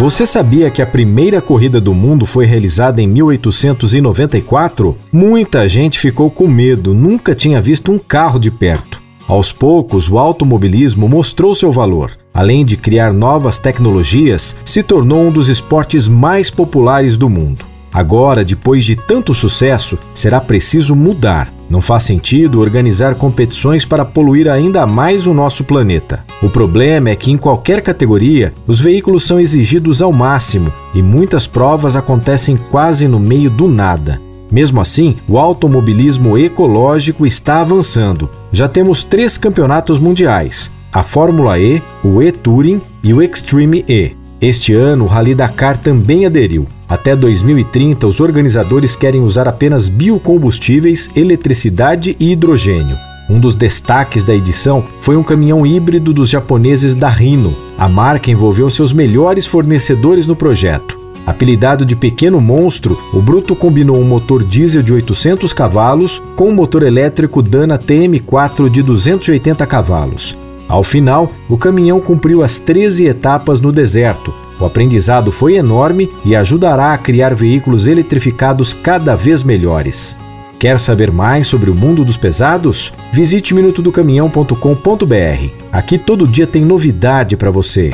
Você sabia que a primeira corrida do mundo foi realizada em 1894? Muita gente ficou com medo, nunca tinha visto um carro de perto. Aos poucos, o automobilismo mostrou seu valor. Além de criar novas tecnologias, se tornou um dos esportes mais populares do mundo. Agora, depois de tanto sucesso, será preciso mudar. Não faz sentido organizar competições para poluir ainda mais o nosso planeta. O problema é que em qualquer categoria, os veículos são exigidos ao máximo e muitas provas acontecem quase no meio do nada. Mesmo assim, o automobilismo ecológico está avançando. Já temos três campeonatos mundiais: a Fórmula E, o E-Touring e o Extreme E. Este ano, o Rally Dakar também aderiu. Até 2030, os organizadores querem usar apenas biocombustíveis, eletricidade e hidrogênio. Um dos destaques da edição foi um caminhão híbrido dos japoneses da Rhino. A marca envolveu seus melhores fornecedores no projeto. Apelidado de Pequeno Monstro, o Bruto combinou um motor diesel de 800 cavalos com um motor elétrico Dana TM4 de 280 cavalos. Ao final, o caminhão cumpriu as 13 etapas no deserto. O aprendizado foi enorme e ajudará a criar veículos eletrificados cada vez melhores. Quer saber mais sobre o mundo dos pesados? Visite minutodocaminhão.com.br. Aqui todo dia tem novidade para você.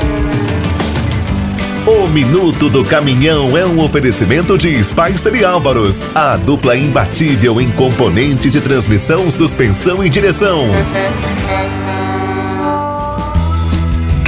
O Minuto do Caminhão é um oferecimento de Spicer e Álvaros, a dupla imbatível em componentes de transmissão, suspensão e direção.